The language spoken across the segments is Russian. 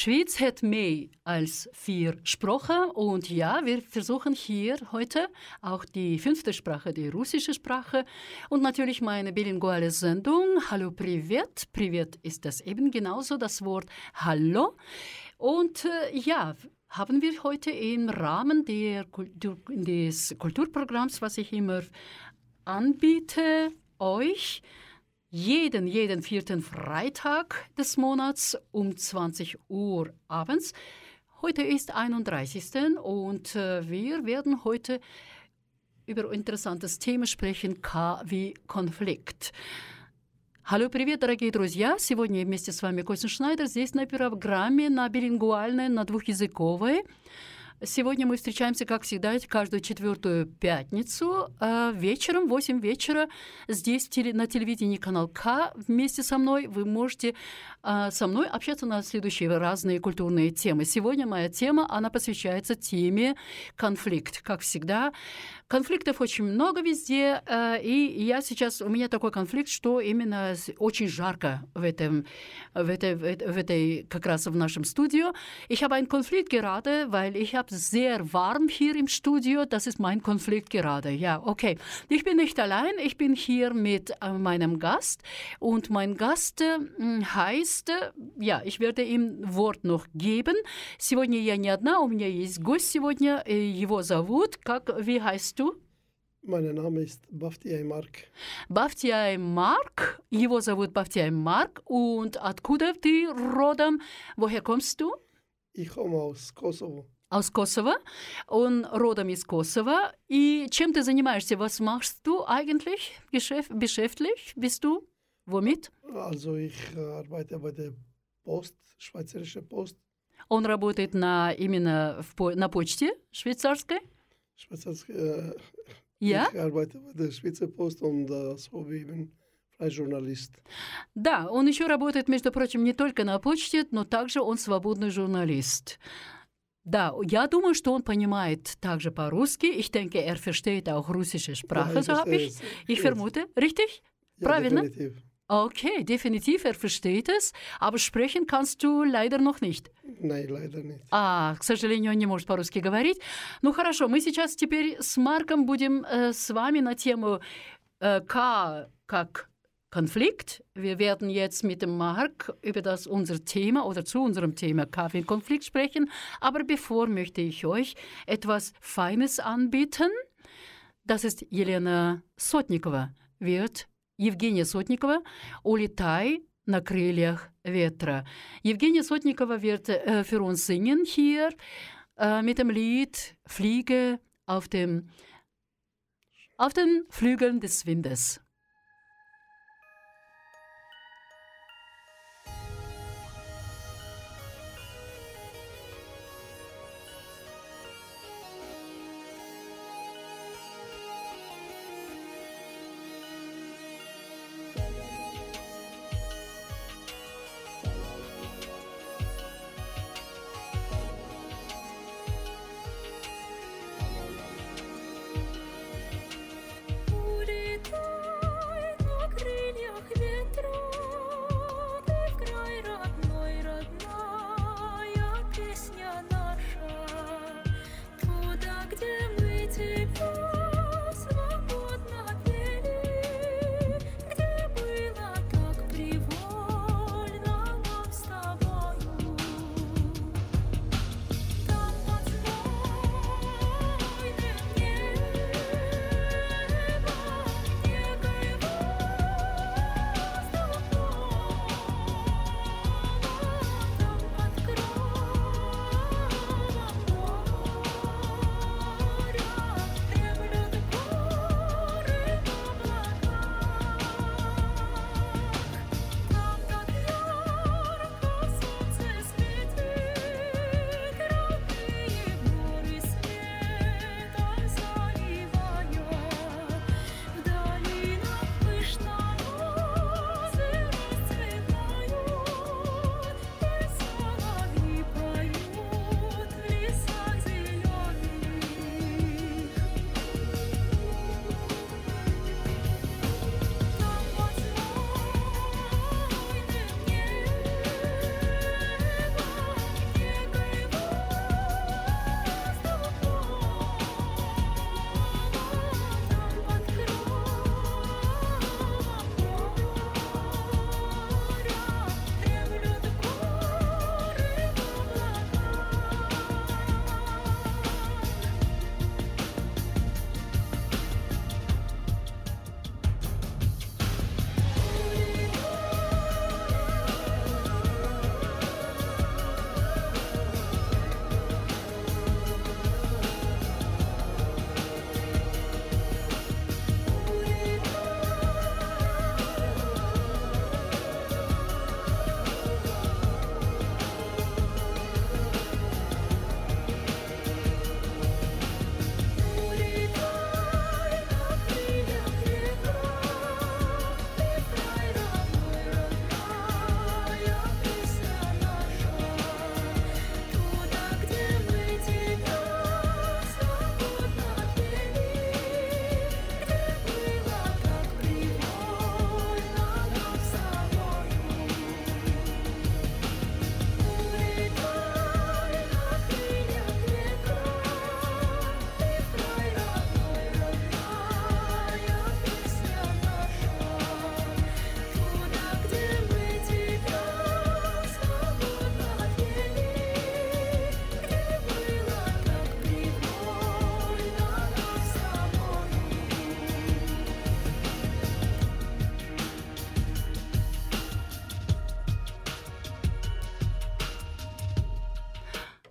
Schweiz hat mehr als vier Sprachen. Und ja, wir versuchen hier heute auch die fünfte Sprache, die russische Sprache. Und natürlich meine bilinguale Sendung. Hallo Privet. Privet ist das eben genauso das Wort Hallo. Und äh, ja, haben wir heute im Rahmen der des Kulturprogramms, was ich immer anbiete, euch jeden, jeden vierten Freitag des Monats um 20 Uhr abends. Heute ist 31. und äh, wir werden heute über ein интересанtes Thema sprechen, K wie Konflikt. Hallo, привет, дорогие друзья! Сегодня вместе с вами Костя Шнайдер здесь на программе на билингвальной, на двухязыковой. Сегодня мы встречаемся, как всегда, каждую четвертую пятницу э, вечером, в 8 вечера. Здесь на телевидении канал К вместе со мной. Вы можете э, со мной общаться на следующие разные культурные темы. Сегодня моя тема, она посвящается теме конфликт. Как всегда, конфликтов очень много везде. э, и я сейчас, у меня такой конфликт, что именно с- очень жарко в, этом, в, этой, в этой- в этой, как раз в нашем студию. Ich habe einen Konflikt gerade, weil ich habe sehr warm hier im Studio. Das ist mein Konflikt gerade. Ja, okay. Ich bin nicht allein. Ich bin hier mit äh, meinem Gast. Und mein Gast äh, heißt, äh, ja, ich werde ihm Wort noch geben. Сегодня я не одна, у меня есть гость сегодня. э, Его зовут, как, wie heißt du? Mein Name ist Baftiai Mark. Бафтиай Марк. Его зовут Бафтиай Марк. Und откуда ты родом? Woher kommst du? Ich komme aus Kosovo. Aus Kosovo. Он родом из Косово. И чем ты занимаешься? Was machst du eigentlich? Geschäft, beschäftigt bist du? Womit? Also ich äh, arbeite bei der Post, Schweizerische Post. Он работает на, именно в, на почте швейцарской. Schweizer, äh, Ja? Ich arbeite bei der Schweizer Post und äh, wie eben freier Journalist. Да, он еще работает, между прочим, не только на почте, но также он свободный журналист. Да, я думаю, что он понимает также по-русски. Ich denke, er versteht auch russische Sprache, Ja, so habe ich. Ich vermute, richtig? Ja, Правильно? definitiv. Okay, definitiv, er versteht es, aber sprechen kannst du leider noch nicht. Nein, leider nicht. А, к сожалению, он не может по-русски говорить. Ну хорошо, мы сейчас теперь с Марком будем э, с вами на тему äh, K как Konflikt. Wir werden jetzt mit dem Mark über das unser Thema oder zu unserem Thema K wie Konflikt sprechen. Aber bevor möchte ich euch etwas Feines anbieten. Das ist Елена Сотникова. Wird Евгения Сотникова «Улетай на крыльях ветра». Евгения Сотникова wird äh, für uns singen hier äh, mit dem Lied «Fliege auf, dem, auf den Flügeln des Windes».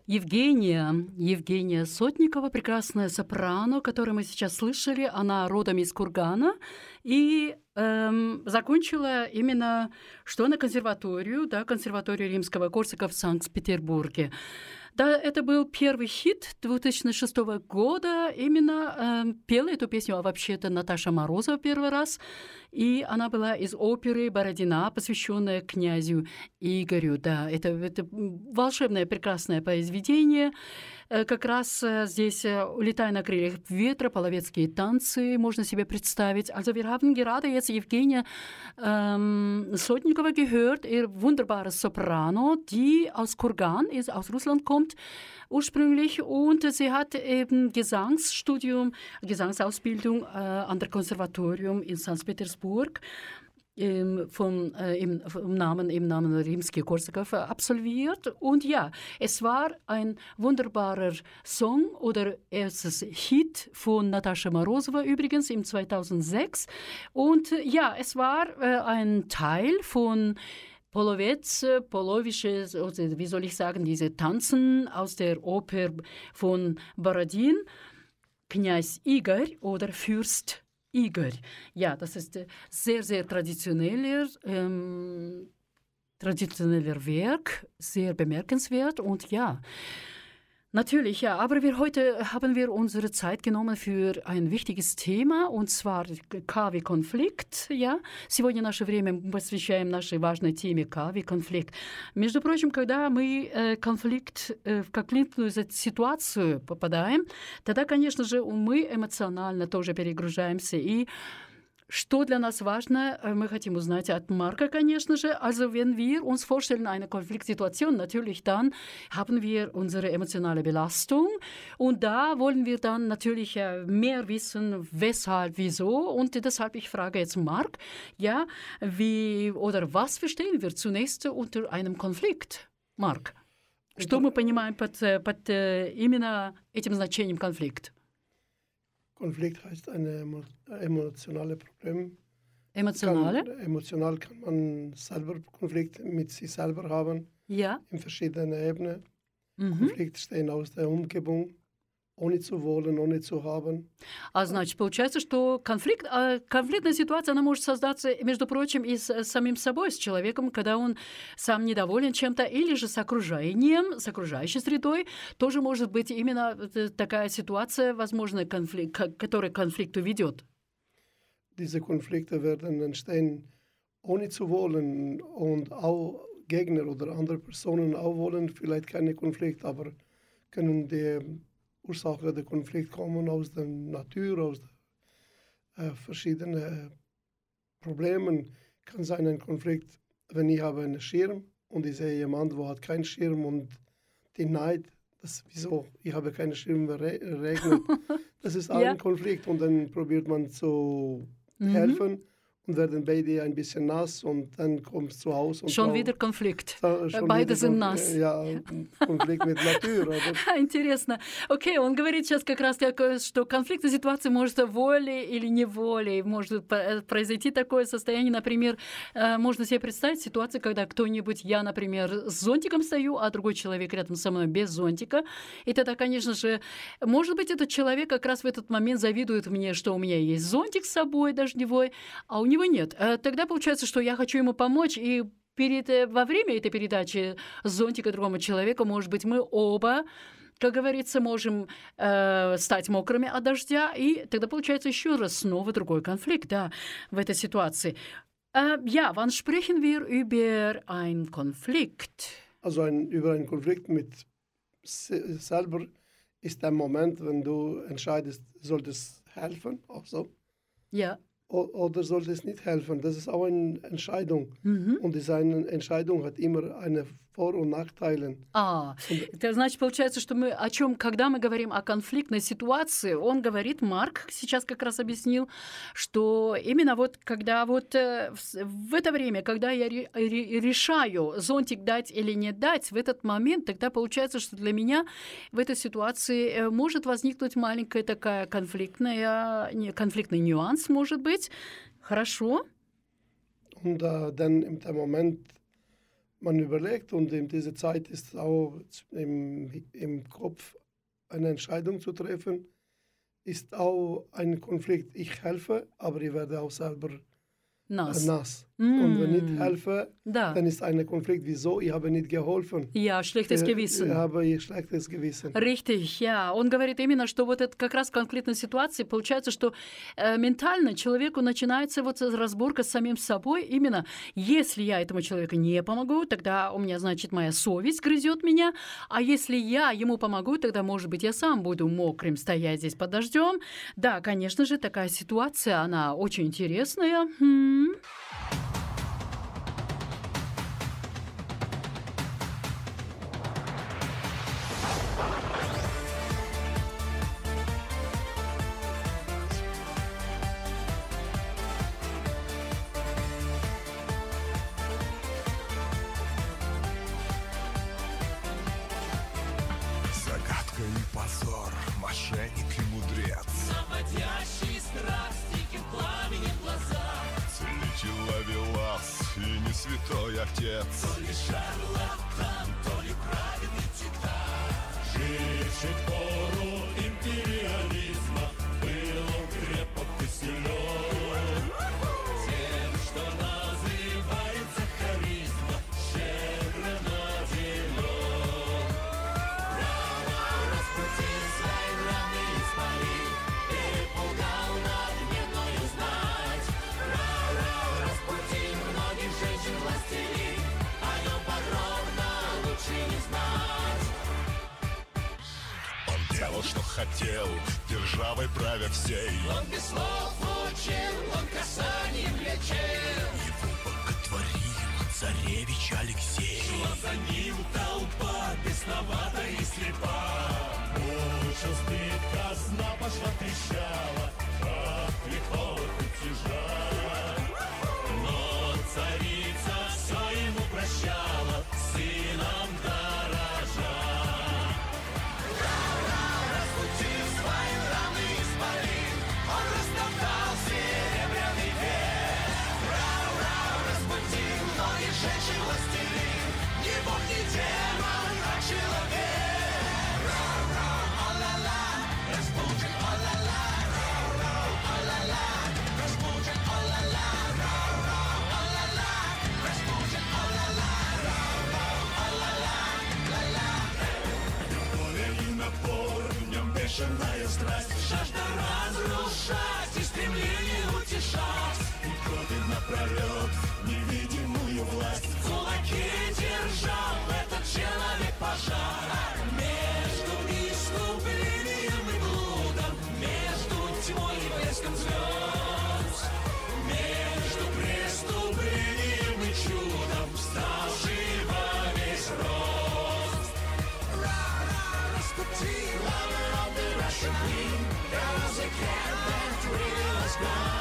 Евгения, Евгения Сотникова, прекрасная сопрано, которую мы сейчас слышали, она родом из Кургана. И эм, закончила именно что? На консерваторию, да, консерваторию римского Корсака в Санкт-Петербурге. Да, это был первый хит 2006 года. Именно э, пела эту песню, а вообще-то Наташа Морозова первый раз. И она была из оперы «Бородина», посвященная князю Игорю. Да, это, это волшебное, прекрасное произведение. Э, как раз э, здесь э, «Улетай на крыльях ветра», половецкие танцы, можно себе представить. Also wir haben gerade jetzt Евгения ähm, Sotnikova gehört, ihr wunderbares Soprano, die aus Kurgan ist, aus Russland kommt ursprünglich und sie hat eben Gesangsstudium, Gesangsausbildung äh, an der Konservatorium in St. Petersburg im, vom, äh, im, im, Namen, im Namen Rimsky-Korsakov absolviert. Und ja, es war ein wunderbarer Song oder erstes Hit von Natascha Morozova übrigens im 2006. Und ja, es war äh, ein Teil von Polowetz, polowische, wie soll ich sagen, diese Tanzen aus der Oper von Borodin, Kneis Igor oder Fürst Igor. Ja, das ist sehr, sehr traditioneller, ähm, traditioneller Werk, sehr bemerkenswert und ja, Natürlich, ja. Aber wir heute haben wir unsere Zeit genommen für ein wichtiges Thema, und zwar КАВИ-конфликт. Ja. Сегодня наше время мы посвящаем нашей важной теме КАВИ-конфликт. Между прочим, когда мы э, конфликт, э, в конфликтную ситуацию попадаем, тогда, конечно же, мы эмоционально тоже перегружаемся. И Что для нас важно, мы хотим узнать от Марка, конечно же. Also wenn wir uns vorstellen eine Konfliktsituation, natürlich dann haben wir unsere emotionale Belastung und da wollen wir dann natürlich mehr wissen, weshalb, wieso und deshalb ich frage jetzt Mark, ja, wie oder was verstehen wir zunächst unter einem Konflikt, Марк? Что мы понимаем под, под именно этим значением конфликт? Konflikt heißt ein emotionales Problem. Emotionale? Kann, emotional kann man selber Konflikt mit sich selber haben. Ja. In verschiedenen Ebenen. Mhm. Konflikt stehen aus der Umgebung. Ohne zu wollen, ohne zu haben. А значит, получается, что конфликт, конфликтная ситуация, она может создаться, между прочим, и с самим собой, с человеком, когда он сам недоволен чем-то, или же с окружением, с окружающей средой. Тоже может быть именно такая ситуация, возможно, конфликт, который к конфликту ведет. Diese Konflikte werden entstehen, ohne zu wollen und auch Gegner oder andere Personen auch wollen vielleicht keine Konflikt, aber können die Ursache der Konflikt kommen aus der Natur, aus äh, verschiedenen Problemen. Kann sein ein Konflikt, wenn ich habe einen Schirm und ich sehe jemanden, der hat keinen Schirm und die Neid, das wieso, ich habe keinen Schirm, regnet. Das ist auch ja. ein Konflikt und dann probiert man zu mhm. helfen und werden beide ein bisschen nass und dann kommst du zu Hause. Und schon wieder Konflikt. Schon Beide sind Konflikt, nass. Ja, Konflikt mit Natur. Интересно. Окей, он говорит сейчас как раз, что конфликтная ситуация может волей или неволей, может произойти такое состояние, например, можно себе представить ситуацию, когда кто-нибудь, я, например, с зонтиком стою, а другой человек рядом со мной без зонтика, и тогда, конечно же, может быть, этот человек как раз в этот момент завидует мне, что у меня есть зонтик с собой дождевой, а у него него нет. Э, тогда получается, что я хочу ему помочь, и перед, э, во время этой передачи зонтика другому человеку, может быть, мы оба как говорится, можем э, стать мокрыми от дождя, и тогда получается еще раз снова другой конфликт, да, в этой ситуации. Äh, ja, wann sprechen wir über einen Konflikt? Also ein, über einen Konflikt mit selber ist der Moment, wenn du entscheidest, solltest helfen, auch so. Ja oder sollte es nicht helfen? Das ist auch eine Entscheidung. Mhm. Und diese Entscheidung hat immer eine Vor- und Nachteile. А, это значит, получается, что мы о чем, когда мы говорим о конфликтной ситуации, он говорит, Марк сейчас как раз объяснил, что именно вот когда вот э, в это время, когда я решаю зонтик дать или не дать, в этот момент, тогда получается, что для меня в этой ситуации э, может возникнуть маленькая такая конфликтная, конфликтный нюанс, может быть. Хорошо. Äh, dann im Moment man überlegt und in dieser Zeit ist auch im, im Kopf eine Entscheidung zu treffen, ist auch ein Konflikt. Ich helfe, aber ich werde auch selber Nass. nass. Und wenn ich Mm. helfe, Да. dann ist ein Konflikt, wieso ich habe nicht geholfen. Ja, schlechtes Gewissen. Ich habe schlechtes Gewissen. Richtig, я. Он говорит именно, что вот это как раз конкретная ситуация. Получается, что э, ментально человеку начинается вот разборка с самим собой. Именно, если я этому человеку не помогу, тогда у меня, значит, моя совесть грызет меня. А если я ему помогу, тогда, может быть, я сам буду мокрым стоять здесь под дождем. Да, конечно же, такая ситуация, она очень интересная. Хм. Mm-hmm. Хотел, державой правя всей. Он без слов учил, он касанием лечил. Его боготворил царевич Алексей. Шла за ним толпа, бесновата и слепа. Мучил стыд, казна пошла трещала бешеная страсть Жажда разрушать и стремление утешать. И крови напролет невидимую власть. В кулаке держал этот человек пожар. Между искуплением и блудом Между тьмой и блеском звезд Russian. There was a was gone.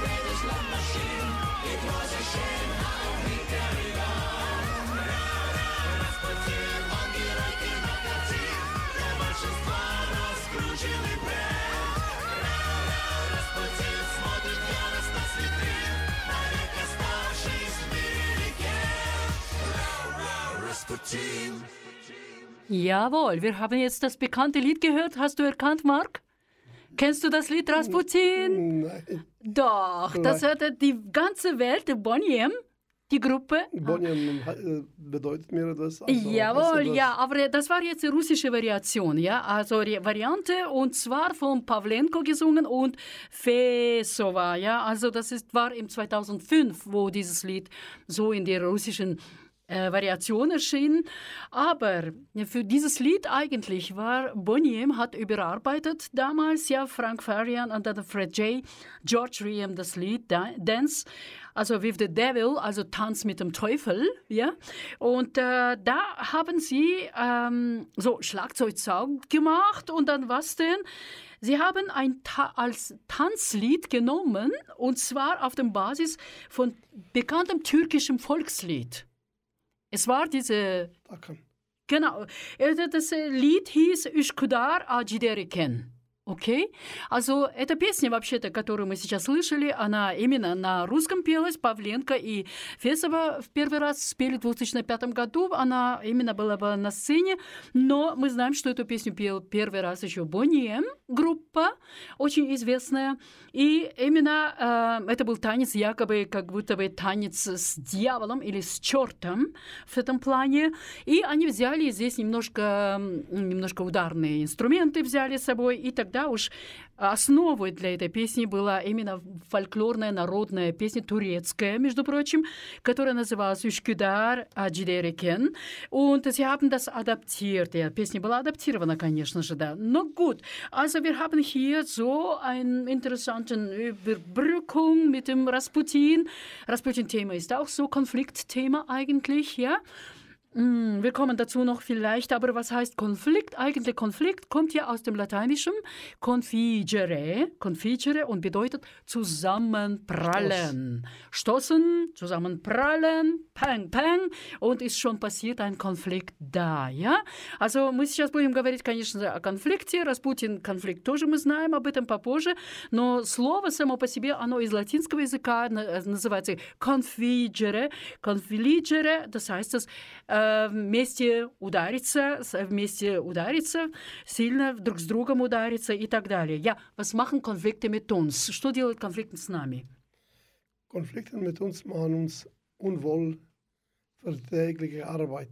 Greatest love machine. It was a shame how he carried on. Jawohl, wir haben jetzt das bekannte Lied gehört. Hast du erkannt, Mark? Kennst du das Lied Rasputin? Nein, Doch, das hörte die ganze Welt, Bonnie M, die Gruppe. Bonien äh, bedeutet mir das. also, Jawohl, das- ja, aber das war jetzt die russische Variation, ja, also die Variante und zwar von Pavlenko gesungen und Fesova, ja, also das ist, war im 2005, wo dieses Lied so in der russischen äh, Variation erschien. Aber für dieses Lied eigentlich war Boniem hat überarbeitet damals ja Frank Farian und dann Fred J. George Riem das Lied Da- Dance, also With the Devil, also Tanz mit dem Teufel, ja. Und äh, da haben sie ähm, so Schlagzeugsound gemacht und dann was denn? Sie haben ein Ta als Tanzlied genommen und zwar auf der Basis von bekanntem türkischem Volkslied. Es war diese, Hakan. genau, äh, das äh, Lied hieß Üsküdar Acideriken. Окей. Also, эта песня, вообще-то, которую мы сейчас слышали, она именно на русском пелась. Павленко и Фесова в первый раз спели в 2005 году. Она именно была бы на сцене. Но мы знаем, что эту песню пел первый раз еще Бонием, группа, очень известная. И именно э, это был танец, якобы как будто бы танец с дьяволом или с чертом в этом плане. И они взяли здесь немножко, немножко ударные инструменты взяли с собой, и тогда уж основой для этой песни была именно фольклорная народная песня турецкая, между прочим, которая называлась «Üşküdar Acidereken». Und sie haben das adaptiert. Ja, песня была адаптирована, конечно же, да. Но gut, also wir haben hier so eine interessante Überbrückung mit dem Rasputin. Rasputin-Thema ist auch so Konfliktthema eigentlich, ja. Mm, Wir kommen dazu noch vielleicht, aber was heißt Konflikt? Eigentlich Konflikt kommt ja aus dem Lateinischen configere, configere und bedeutet zusammenprallen. Stoßen, zusammenprallen, pang, pang, und ist schon passiert ein Konflikt da, ja? Also мы сейчас будем говорить, конечно, о конфликте. Распутин конфликт тоже мы знаем, об этом попозже, но слово само по себе, оно из латинского языка на- называется configere, confligere, das heißt, das э, вместе удариться, с- вместе удариться, сильно друг с другом удариться и так далее. Ja, was machen Konflikte mit uns? Что делают конфликты с нами? Konflikte mit uns machen uns unwohl für die tägliche Arbeit.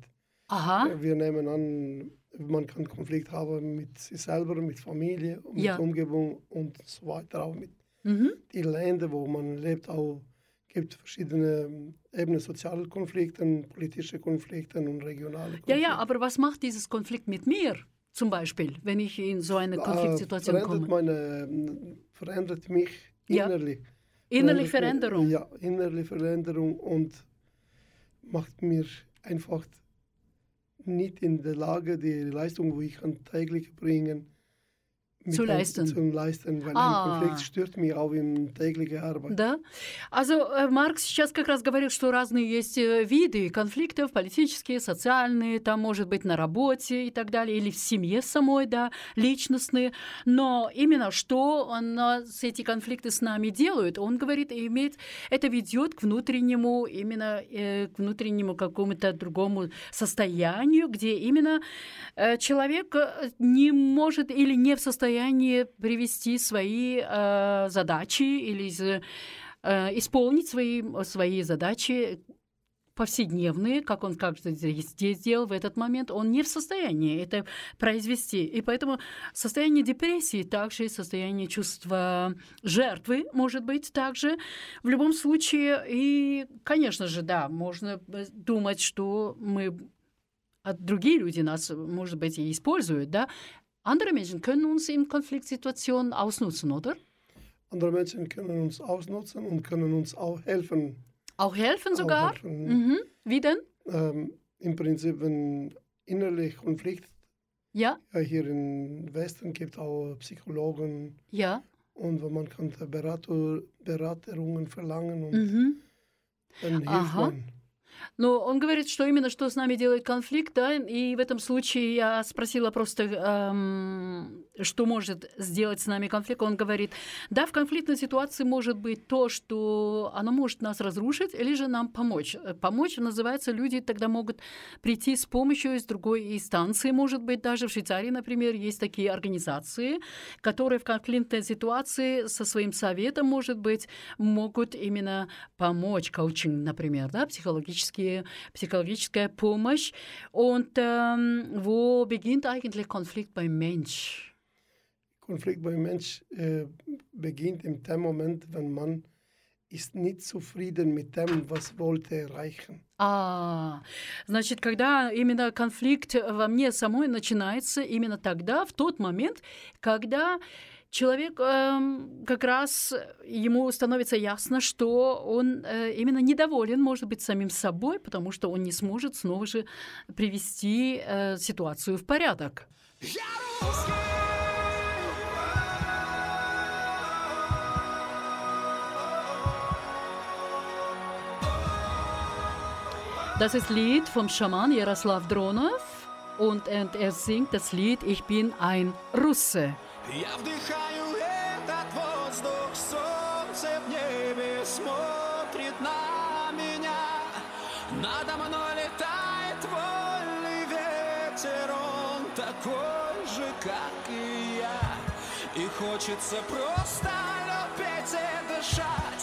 Aha, Wir nehmen an, man kann Konflikt haben mit sich selber, mit Familie, mit Ja. Umgebung und so weiter, auch mit mhm. die Länder, wo man lebt, auch gibt verschiedene ähm, Ebenen, soziale Konflikte, politische Konflikte und regionale Konflikte. ja, ja, aber was macht dieses Konflikt mit mir? Zum Beispiel, wenn ich in so eine Äh, Konfliktsituation verändert, komme. meine, ähm, verändert mich Ja. innerlich. Innerlich Verändert mich- Veränderung. Ja, innerliche Veränderung und macht mir einfach nicht in der Lage, die Leistung, die ich kann täglich bringen, Zu leisten. Zu leisten, weil Ah. ein Konflikt stört mich auch in tägliche Arbeit. Да. Also, Маркс сейчас как раз говорил, что разные есть э, виды конфликтов, политические, социальные, там, может быть, на работе и так далее, или в семье самой, да, личностные. Но именно что он, эти конфликты с нами делают, он говорит, имеет, это ведет к внутреннему, именно э, к внутреннему какому-то другому состоянию, где именно э, человек э, не может или не в состоянии привести свои э, задачи или э, исполнить свои, свои задачи повседневные, как он как здесь сделал в этот момент, он не в состоянии это произвести. И поэтому состояние депрессии также состояние чувства жертвы может быть также. В любом случае, и, конечно же, да, можно думать, что мы а другие люди нас, может быть, и используют, да. Andere Menschen können uns in Konfliktsituationen ausnutzen, oder? Andere Menschen können uns ausnutzen und können uns auch helfen. Auch helfen sogar? Auch helfen. Mhm. Wie denn? Ähm, Im Prinzip, wenn innerlich Konflikt ja. ja. Hier im Westen gibt es auch Psychologen. Ja. Und wenn man kann Berater, Beraterungen verlangen und mhm. dann hilft Aha. man. Но он говорит, что именно что с нами делает конфликт, да, и в этом случае я спросила просто, эм, что может сделать с нами конфликт. Он говорит, да, в конфликтной ситуации может быть то, что оно может нас разрушить, или же нам помочь. Помочь, называется, люди тогда могут прийти с помощью из другой инстанции, может быть, даже в Швейцарии, например, есть такие организации, которые в конфликтной ситуации со своим советом, может быть, могут именно помочь, коучинг, например, да, психологические, психологическая помощь. Und ähm, wo beginnt eigentlich Konflikt beim Mensch? Konflikt beim Mensch äh, beginnt in dem Moment, wenn man ist nicht zufrieden mit dem, was wollte erreichen. А, значит, когда именно конфликт во мне самой начинается, именно тогда, в тот момент, когда человек эм, как раз ему становится ясно, что он э, именно недоволен, может быть, самим собой, потому что он не сможет снова же привести э, ситуацию в порядок. Das ist Lied vom Schaman Jaroslav Dronov und, und er singt das Lied Ich bin ein Russe. Я вдыхаю этот воздух, солнце в небе смотрит на меня. Надо мной летает вольный ветер, он такой же, как и я. И хочется просто любить и дышать,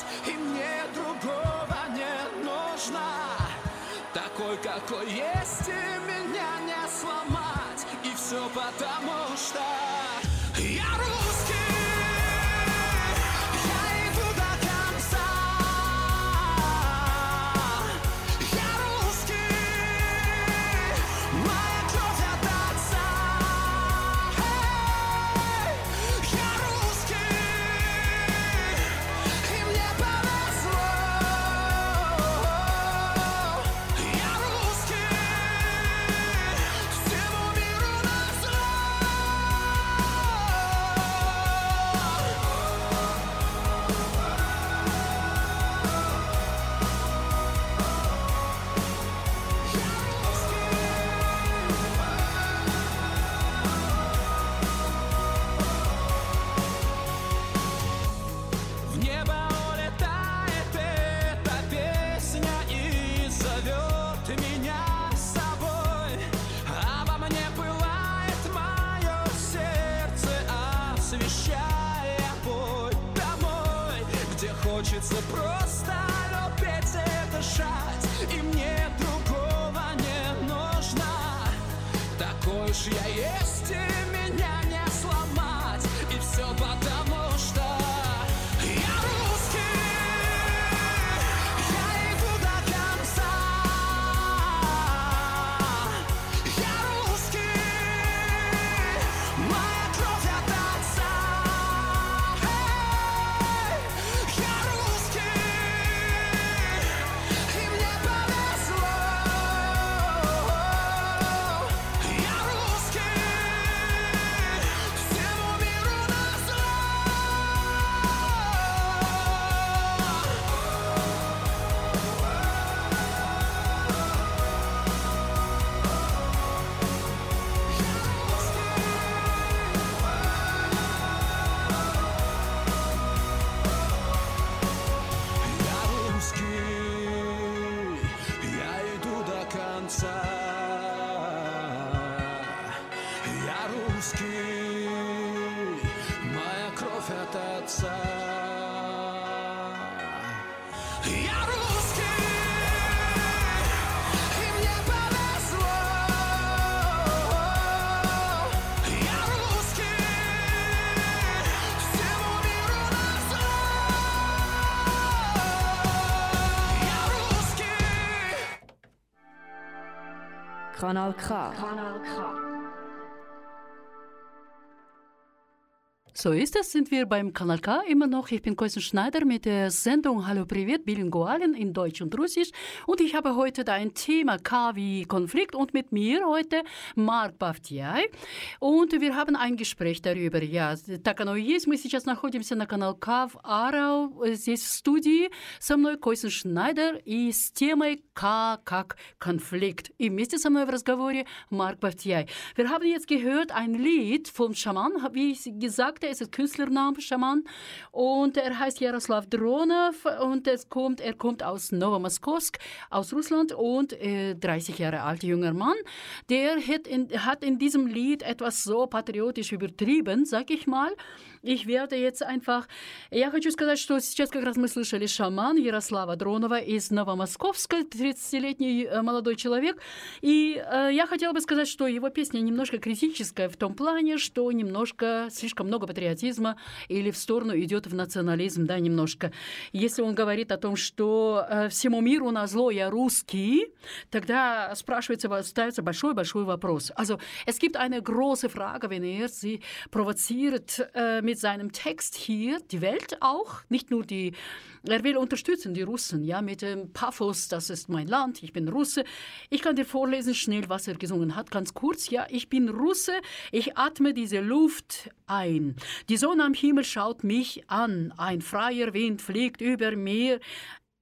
хочется просто любить и дышать, и мне другого не нужно. Такой уж я есть, Kanal K. Kanal K. So ist es, sind wir beim Kanal K immer noch. Ich bin Koisen Schneider mit der Sendung Hallo Privet, Bilingualen in Deutsch und Russisch. Und ich habe heute da ein Thema K wie Konflikt und mit mir heute Марк Бавтьяй. Und wir haben ein Gespräch darüber. Ja, так оно и есть. Мы сейчас находимся на канал К в Арау, здесь в студии. Со мной Койсен Шнайдер и с темой К как Konflikt. И вместе со мной в разговоре Марк Бавтьяй. Wir haben jetzt gehört ein Lied vom Schaman, wie ich gesagt ist Künstlername Schaman und er heißt Jaroslav Dronov und es kommt, er kommt aus Novomoskowsk, aus Russland und äh, 30 Jahre alt, junger Mann. Der hat in, hat in diesem Lied etwas so patriotisch übertrieben, sag ich mal. Ich werde jetzt einfach... Я хочу сказать, что сейчас как раз мы слышали шаман Ярослава Дронова из Новомосковска, 30-летний э, молодой человек. И э, я хотела бы сказать, что его песня немножко критическая в том плане, что немножко слишком много патриотизма или в сторону идет в национализм, да, немножко. Если он говорит о том, что э, всему миру на зло я русский, тогда спрашивается, ставится большой-большой вопрос. Also es gibt eine große Frage, wenn er sie provoziert äh, mit seinem Text hier, die Welt auch, nicht nur die, er will unterstützen die Russen, ja, mit dem Pathos, das ist mein Land, ich bin Russe. Ich kann dir vorlesen schnell, was er gesungen hat, ganz kurz, ja, ich bin Russe, ich atme diese Luft ein. Die Sonne am Himmel schaut mich an, ein freier Wind fliegt über mir,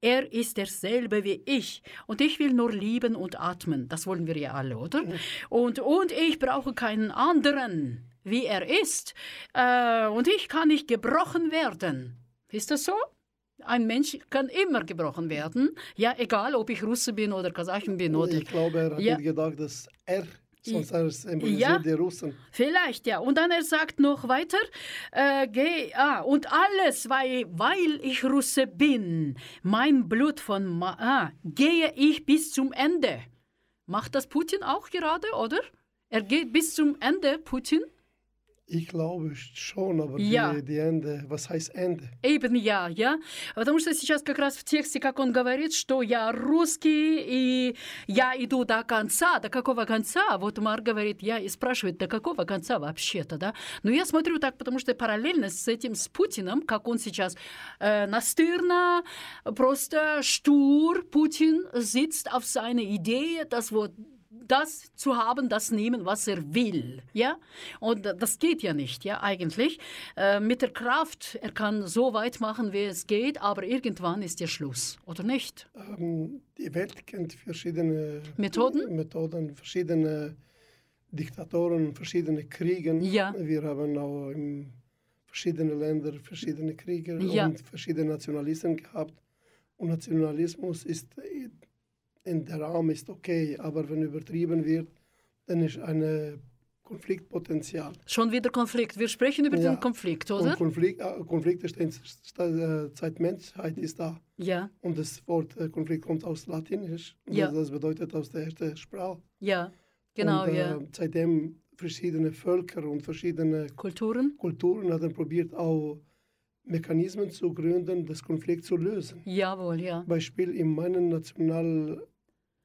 er ist derselbe wie ich und ich will nur lieben und atmen. Das wollen wir ja alle, oder? Und, und ich brauche keinen anderen wie er ist. Äh, und ich kann nicht gebrochen werden. Ist das so? Ein Mensch kann immer gebrochen werden. Ja, egal, ob ich Russe bin oder Kasachin bin oder Ich glaube, er hat Ja. gedacht, dass er, sonst er symbolisiert Ja. die Russen. Vielleicht, ja. Und dann er sagt noch weiter, äh, geh, ah, und alles, weil, weil ich Russe bin, mein Blut von, Ma ah, gehe ich bis zum Ende. Macht das Putin auch gerade, oder? Er geht bis zum Ende, Putin? Ich glaube schon, aber Ja. die, die Ende, was heißt Ende? Eben я, я. Потому что сейчас как раз в тексте, как он говорит, что я русский, и я иду до конца. До какого конца? Вот Мар говорит, я и спрашивает, до какого конца вообще-то, да? Но я смотрю так, потому что параллельно с этим, с Путиным, как он сейчас э, настырно, просто штур, Путин sitzt auf seine Idee, dass вот das zu haben, das nehmen, was er will. Ja? Und das geht ja nicht, ja, eigentlich. Äh, mit der Kraft, er kann so weit machen, wie es geht, aber irgendwann ist der Schluss, oder nicht? Ähm, die Welt kennt verschiedene Methoden? Methoden, verschiedene Diktatoren, verschiedene Kriege. Ja. Wir haben auch in verschiedenen Ländern verschiedene Kriege Ja. und verschiedene Nationalisten gehabt. Und Nationalismus ist in der Raum ist okay, aber wenn übertrieben wird, dann ist ein Konfliktpotenzial. Schon wieder Konflikt. Wir sprechen über Ja. den Konflikt, Und oder? Konflikt, äh, Konflikte stehen st- äh, seit Menschheit ist da. Ja, Und das Wort äh, Konflikt kommt aus Latinisch. Ja. das, bedeutet aus der ersten Sprache. ja, genau, und, äh, ja. Seitdem verschiedene Völker und verschiedene Kulturen? Kulturen haben probiert, auch Mechanismen zu gründen, das Konflikt zu lösen. Jawohl, ja. Beispiel in meinem National...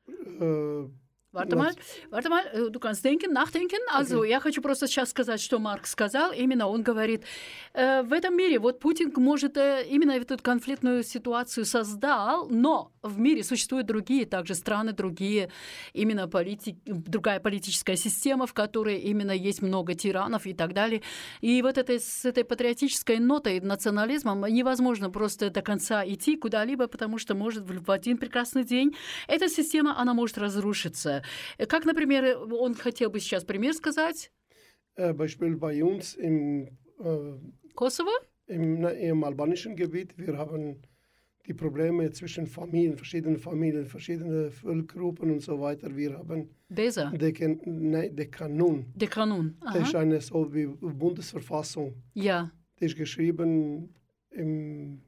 呃 Warte mal, warte mal, du kannst denken, nachdenken. Also, я хочу просто сейчас сказать, что Марк сказал. Именно он говорит, э, в этом мире вот Путин может э, именно эту конфликтную ситуацию создал, но в мире существуют другие также страны, другие именно полити... другая политическая система, в которой именно есть много тиранов и так далее. И вот этой, с этой патриотической нотой, национализмом невозможно просто до конца идти куда-либо, потому что может в один прекрасный день эта система, она может разрушиться. Э, Как, например, он хотел бы сейчас пример сказать? äh, Beispiel bei uns im, äh, Kosovo? im, na, im albanischen Gebiet, wir haben die Probleme zwischen Familien, verschiedenen Familien, verschiedene Völkergruppen und so weiter. Wir haben Beza. den, nein, den Kanun. Der Kanun. Das ist Aha. eine so wie Bundesverfassung. Ja, Das ist geschrieben im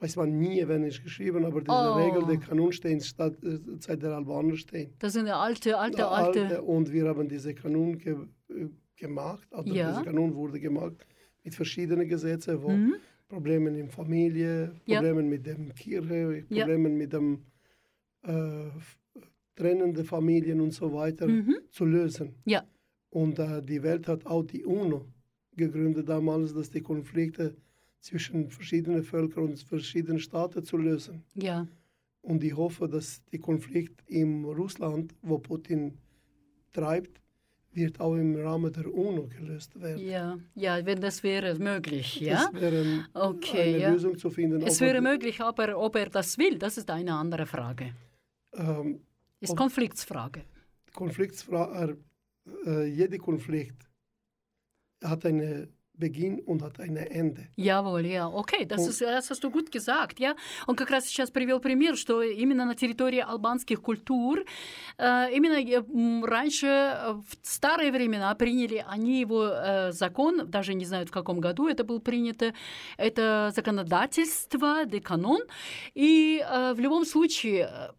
weiß man nie, wenn es geschrieben, aber diese Oh. Regel der Kanun stehen statt äh, seit der Albaner stehen. das sind alte, alte, Der alte. und wir haben diese Kanun ge, äh, gemacht, also Ja. diese Kanun wurde gemacht mit verschiedenen Gesetzen, wo Mhm. Probleme in Familie, Ja. Probleme mit dem Kirche, Ja. Probleme mit dem äh, f- trennende Familien und so weiter Mhm. zu lösen. Ja. Und äh, die Welt hat auch die UNO gegründet damals, dass die Konflikte zwischen verschiedenen Völkern und verschiedenen Staaten zu lösen. Ja, Und ich hoffe, dass der Konflikt in Russland, wo Putin treibt, wird auch im Rahmen der UNO gelöst werden. ja, ja, wenn das wäre möglich, ja? Es wäre Okay, eine ja. Lösung zu finden. Es wäre möglich, aber ob er das will, das ist eine andere Frage. Ähm, Ist Ob- Konfliktsfrage. Konfliktfra äh, jeder Konflikt hat einen Beginn und hat ein Ende. Jawohl, ja, окей, das, Und- ist, das hast du gut gesagt, ja. Он как раз сейчас привел пример, что именно на территории албанских культур, э, именно э, раньше, э, в старые времена приняли они его закон, даже не знают в каком году это было принято, это законодательство, деканон, и в любом случае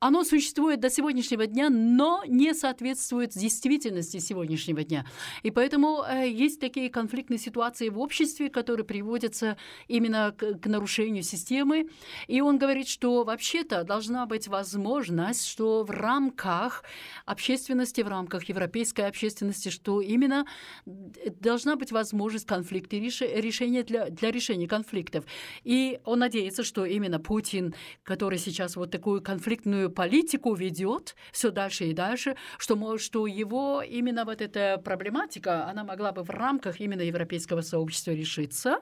оно существует до сегодняшнего дня, но не соответствует действительности сегодняшнего дня. И поэтому э, есть такие конфликтные ситуации в обществе, которые приводятся именно к, к нарушению системы. И он говорит, что вообще-то должна быть возможность, что в рамках общественности, в рамках европейской общественности, что именно д- должна быть возможность конфликта, решения для, для решения конфликтов. И он надеется, что именно Путин, который сейчас вот такую конфликтную политику ведет все дальше и дальше, что, мо- что его именно вот эта проблематика, она могла бы в рамках именно европейского сообщества решиться.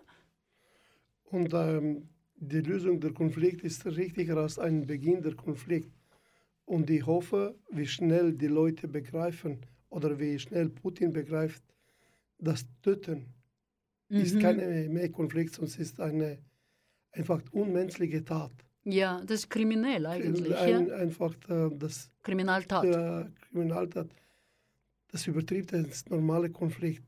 Und ähm, die Lösung der Konflikte ist richtiger als ein Beginn der Konflikt. Und ich hoffe, wie schnell die Leute begreifen oder wie schnell Putin begreift, das Töten ist Mhm. keine mehr Konflikt, sondern es ist eine einfach unmenschliche Tat. Ja, das ist kriminell eigentlich. Ein, ja? Einfach äh, das Kriminaltat. Kriminaltat, das übertrifft das normale Konflikt.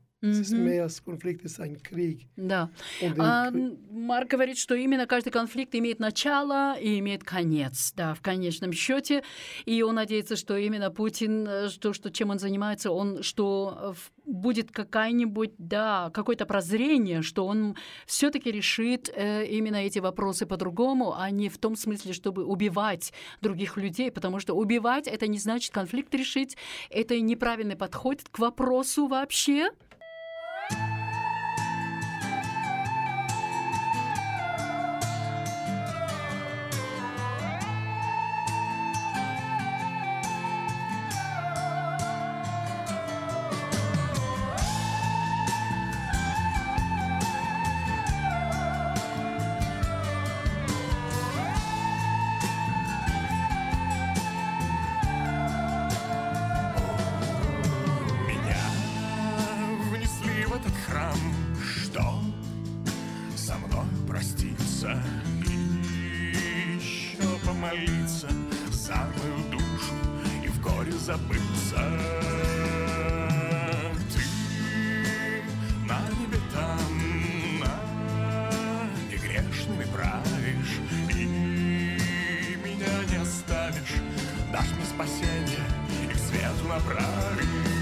Konflikt, es ist ein Krieg. Да. А, Марк говорит, что именно каждый конфликт имеет начало и имеет конец, да, в конечном счете. И он надеется, что именно Путин, э, что, что чем он занимается, он, что э, будет какая-нибудь, да, какое-то прозрение, что он все-таки решит э, именно эти вопросы по-другому, а не в том смысле, чтобы убивать других людей, потому что убивать это не значит конфликт решить, это неправильный подход к вопросу вообще. Проститься и еще помолиться за мою душу и в горе забыться. Ты на небе там, на негрешными правишь и меня не оставишь, дашь мне спасение и к свету направишь.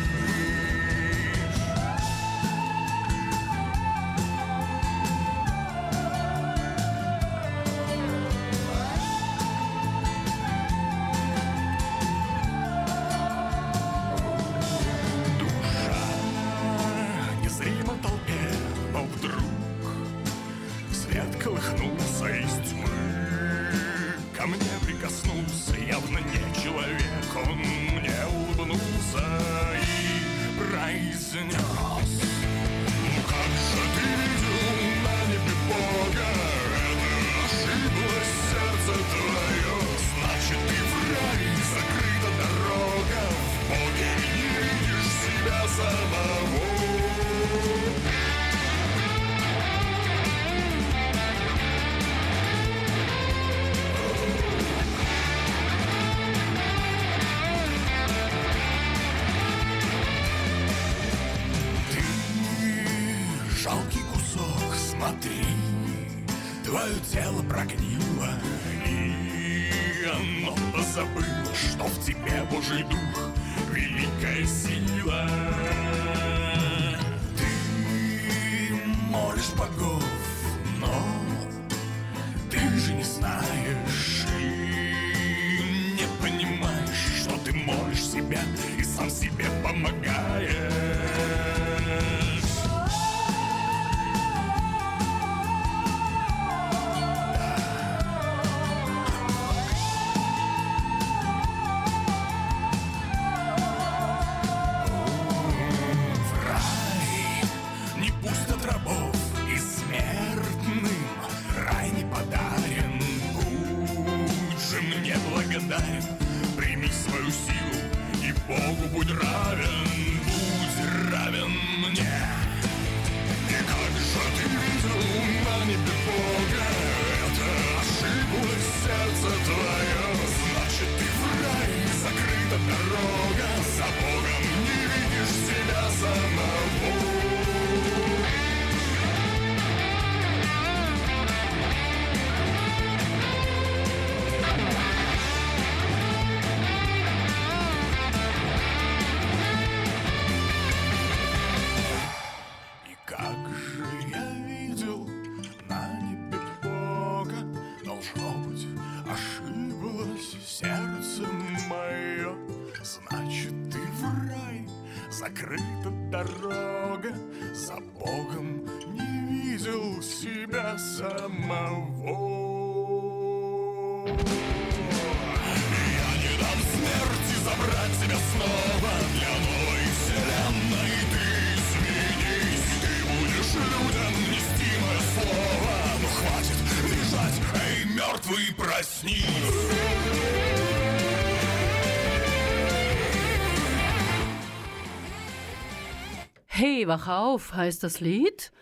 Hey, wach auf heißt das Lied.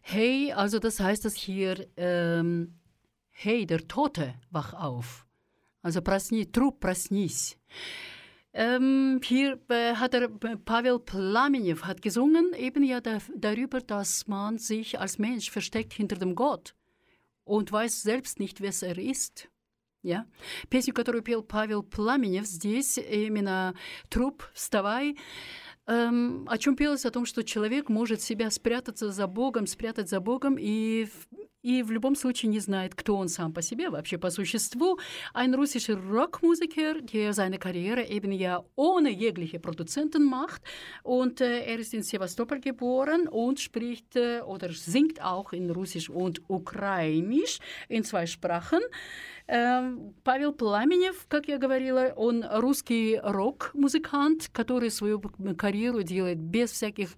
Hey, also das heißt das hier, ähm, hey, der Tote, wach auf. Also просни, труп, проснись. Ähm, hier äh, hat er, Pavel Plamenev hat gesungen, eben ja da, darüber, dass man sich als Mensch versteckt hinter dem Gott und weiß selbst nicht, wer er ist. Я. Песню, которую пел Павел Пламенев, здесь именно «Труп, вставай», эм, о чем пелось? О том, что человек может себя спрятаться за Богом, спрятать за Богом и и в любом случае не знает, кто он сам по себе, вообще по существу. Ein russischer Rockmusiker, der seine Karriere eben ja ohne jegliche Produzenten macht. Und äh, er ist in Sevastopol geboren und spricht äh, oder singt auch in Russisch und Ukrainisch in zwei Sprachen. Ähm, Павел Пламенев, как я говорила, он русский рок-музыкант, который свою карьеру делает без всяких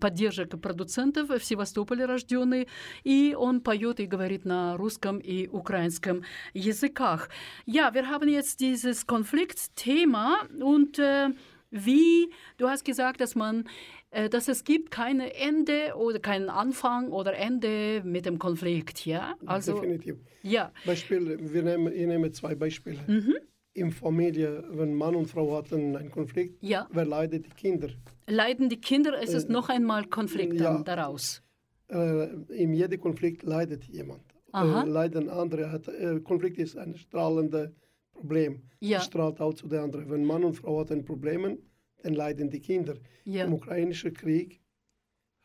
поддержек продуцентов в Севастополе рожденный, и он поет и говорит на русском и украинском языках. Ja, wir haben jetzt dieses Konfliktthema und äh, wie, du hast gesagt, dass man äh, dass es gibt kein Ende oder keinen Anfang oder Ende mit dem Konflikt, ja? Also, Definitiv. Ja. Beispiel, wir nehmen, ich nehme zwei Beispiele. Mhm. In Familie, wenn Mann und Frau hatten einen Konflikt, Ja. wer leidet die Kinder? Leiden die Kinder, es ist Äh, noch einmal Konflikt ja. daraus. Äh, in jedem Konflikt leidet jemand. Äh, leiden andere. Hat, äh, Konflikt ist ein strahlendes Problem. Ja. Strahlt auch zu der anderen. Wenn Mann und Frau hatten Probleme, dann leiden die Kinder. Ja. Im ukrainischen Krieg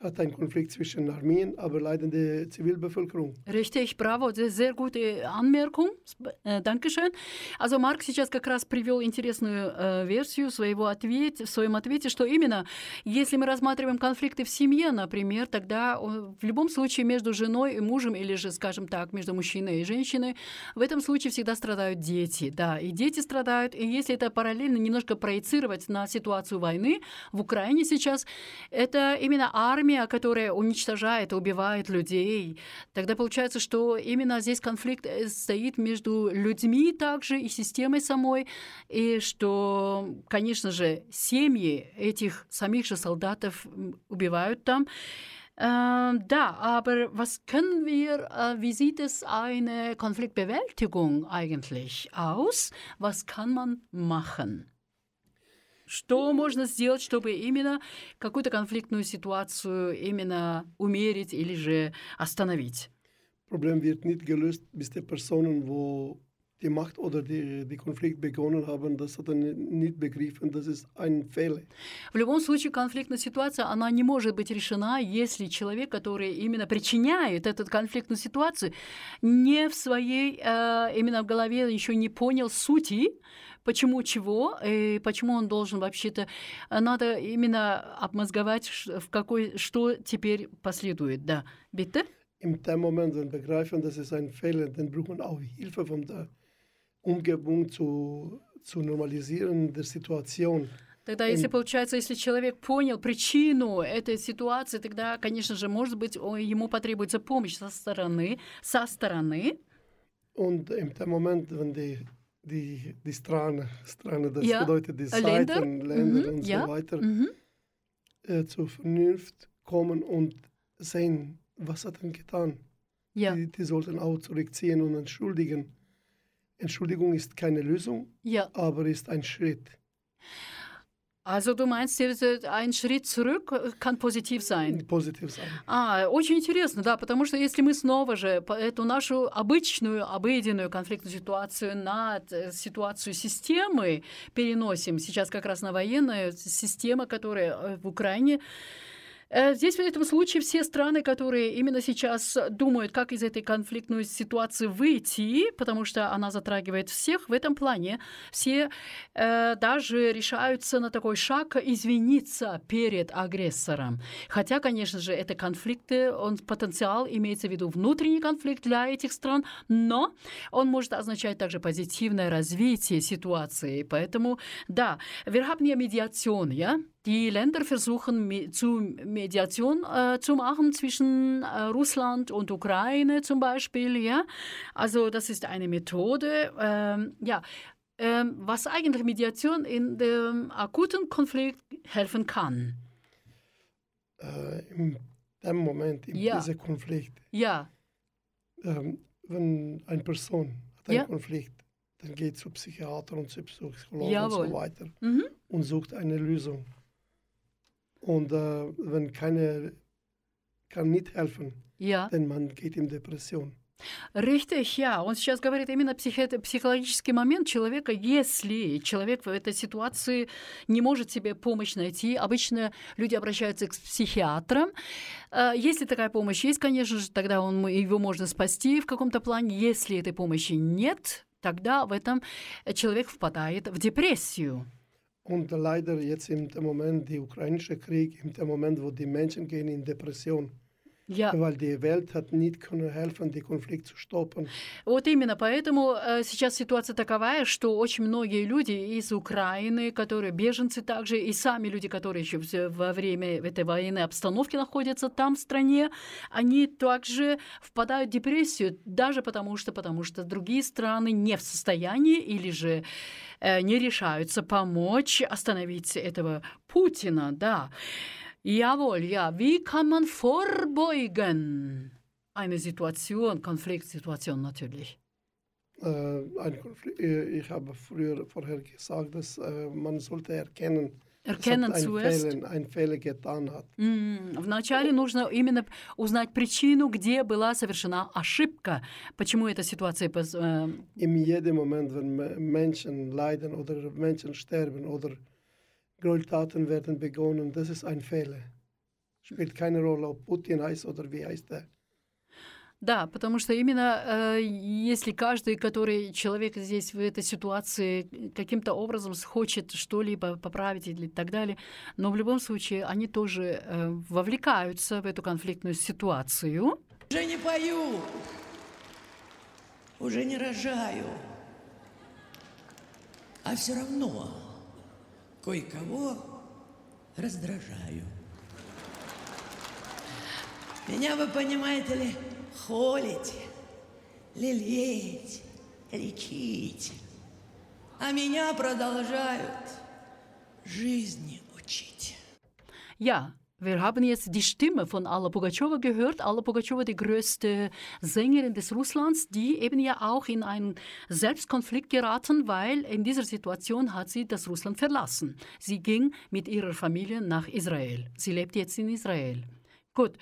hat ein Konflikt zwischen Armeen, aber leiden die Zivilbevölkerung. Richtig, это sehr gute Anmerkung. Э, Dankeschön. Also Марк сейчас как раз привел интересную э, версию своего ответ, в своем ответе, что именно, если мы рассматриваем конфликты в семье, например, тогда э, в любом случае между женой и мужем, или же, скажем так, между мужчиной и женщиной, в этом случае всегда страдают дети. Да, и дети страдают, и если это параллельно немножко проецировать на ситуацию войны в Украине сейчас, это именно армия, которая уничтожает, убивает людей. Тогда получается, что именно здесь конфликт э, стоит между людьми также и системой самой, и что, конечно же, семьи этих самих же солдатов убивают там. Äh, da, aber was können wir, äh, wie sieht es eine Konfliktbewältigung eigentlich aus? Was kann man machen? Что можно сделать, чтобы именно какую-то конфликтную ситуацию именно умерить или же остановить? Problem wird nicht gelöst, bis die Personen, wo die Macht oder die, die Konflikt begonnen haben, das hat er nicht begriffen, das ist ein Fehler. В любом случае, конфликтная ситуация, она не может быть решена, если человек, который именно причиняет эту конфликтную ситуацию, не в своей, э, именно в голове еще не понял сути, почему чего, и почему он должен вообще-то... Надо именно обмозговать, в какой, что теперь последует. Да, bitte? In dem Moment, wenn begreifen, das ist ein Fehler, dann brauchen auch Hilfe von der Umgebung zu, zu normalisieren der Situation. Тогда, если получается, если человек понял причину этой ситуации, тогда, конечно же, может быть, ему потребуется помощь со стороны, со стороны. Und dem Moment, wenn die, die, die Strahlen, Strahlen das Ja, bedeutet die Länder, Seiten, Länder mhm, und ja, so weiter, Mhm. äh, zur Vernunft kommen und sehen, was hat er getan. Ja, Die, die sollten auch zurückziehen und entschuldigen. Entschuldigung ist keine Lösung, ja. aber ist ein Schritt. Also du meinst, ein Schritt zurück kann positiv sein? Positiv sein. А, очень интересно, да, потому что если мы снова же эту нашу обычную, обыденную конфликтную ситуацию на э, ситуацию системы переносим, сейчас как раз на военную систему, которая э, в Украине, Здесь в этом случае все страны, которые именно сейчас думают, как из этой конфликтной ситуации выйти, потому что она затрагивает всех в этом плане, все э, даже решаются на такой шаг извиниться перед агрессором. Хотя, конечно же, это конфликты, он потенциал имеется в виду внутренний конфликт для этих стран, но он может означать также позитивное развитие ситуации. Поэтому, да, Mediation, ja? Die Länder versuchen zu Mediation äh, zu machen zwischen äh, Russland und Ukraine zum Beispiel, ja. Also das ist eine Methode, ähm, ja. Ähm, was eigentlich Mediation in dem akuten Konflikt helfen kann. äh, in dem Moment, in Ja. diesem Konflikt, Ja, ähm, wenn eine Person hat einen Ja. Konflikt, dann geht zu Psychiater und zu Psychologen und so weiter mhm. und sucht eine Lösung. Und äh, wenn keine kann nicht helfen, ja. dann man geht in Depression. Richtig, я. Он сейчас говорит именно психи- психологический момент человека. Если человек в этой ситуации не может себе помощь найти, обычно люди обращаются к психиатрам. Э, Если такая помощь есть, конечно же, тогда он, его можно спасти в каком-то плане. Если этой помощи нет, тогда в этом человек впадает в депрессию. Und leider jetzt im Moment, der ukrainische Krieg, im Moment, wo die Menschen gehen in Depression, Я weil die Welt hat nicht können helfen, den Konflikt zu stoppen. Вот именно поэтому э, сейчас ситуация таковая, что очень многие люди из Украины, которые беженцы также, и сами люди, которые еще во время этой военной обстановки находятся там, в стране, они также впадают в депрессию, даже потому что, потому что другие страны не в состоянии или же э, не решаются помочь остановить этого Путина, да. Jawohl, ja. Wie kann man vorbeugen? Eine Situation, Konfliktsituation natürlich. Äh, ein Konflikt, äh, ich habe früher vorher gesagt, dass äh, man sollte erkennen, Erkennen dass ein zuerst. Fehler, ein Fehler getan hat. М, Вначале нужно именно узнать причину, где была совершена ошибка, почему эта ситуация поз- э, In jedem Moment, wenn Me- Menschen leiden oder Menschen sterben oder Gräueltaten werden begonnen, das ist ein Fehler. Spielt keine Rolle, ob Putin heißt oder wie heißt er. Да, потому что именно э, если каждый, который человек здесь в этой ситуации каким-то образом хочет что-либо поправить или так далее, но в любом случае они тоже э, вовлекаются в эту конфликтную ситуацию. Уже не пою, уже не рожаю, а все равно кое-кого раздражаю. Меня, вы понимаете ли, холите, лелеете, лечите, а меня продолжают жизни учить. Ja, wir haben jetzt die Stimme von Alla Pugachowa gehört. Alla Pugachowa, die größte Sängerin des Russlands, die eben ja auch in einen Selbstkonflikt geraten, weil in dieser Situation hat sie das Russland verlassen. Sie ging mit ihrer Familie nach Israel. Sie lebt jetzt in Israel. Gut.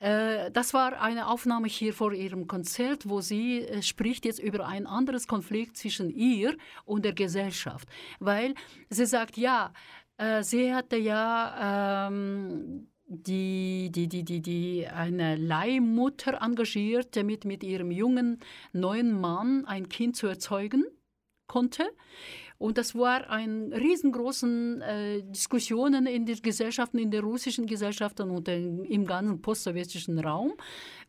Äh, Das war eine Aufnahme hier vor ihrem Konzert, wo sie äh, spricht jetzt über ein anderes Konflikt zwischen ihr und der Gesellschaft, weil sie sagt, ja, äh, sie hatte ja ähm, die, die, die, die, die eine Leihmutter engagiert, damit mit ihrem jungen neuen Mann ein Kind zu erzeugen konnte. Und das war ein riesengroßen äh, Diskussionen in den Gesellschaften, in den russischen Gesellschaften und in, im ganzen postsowjetischen Raum.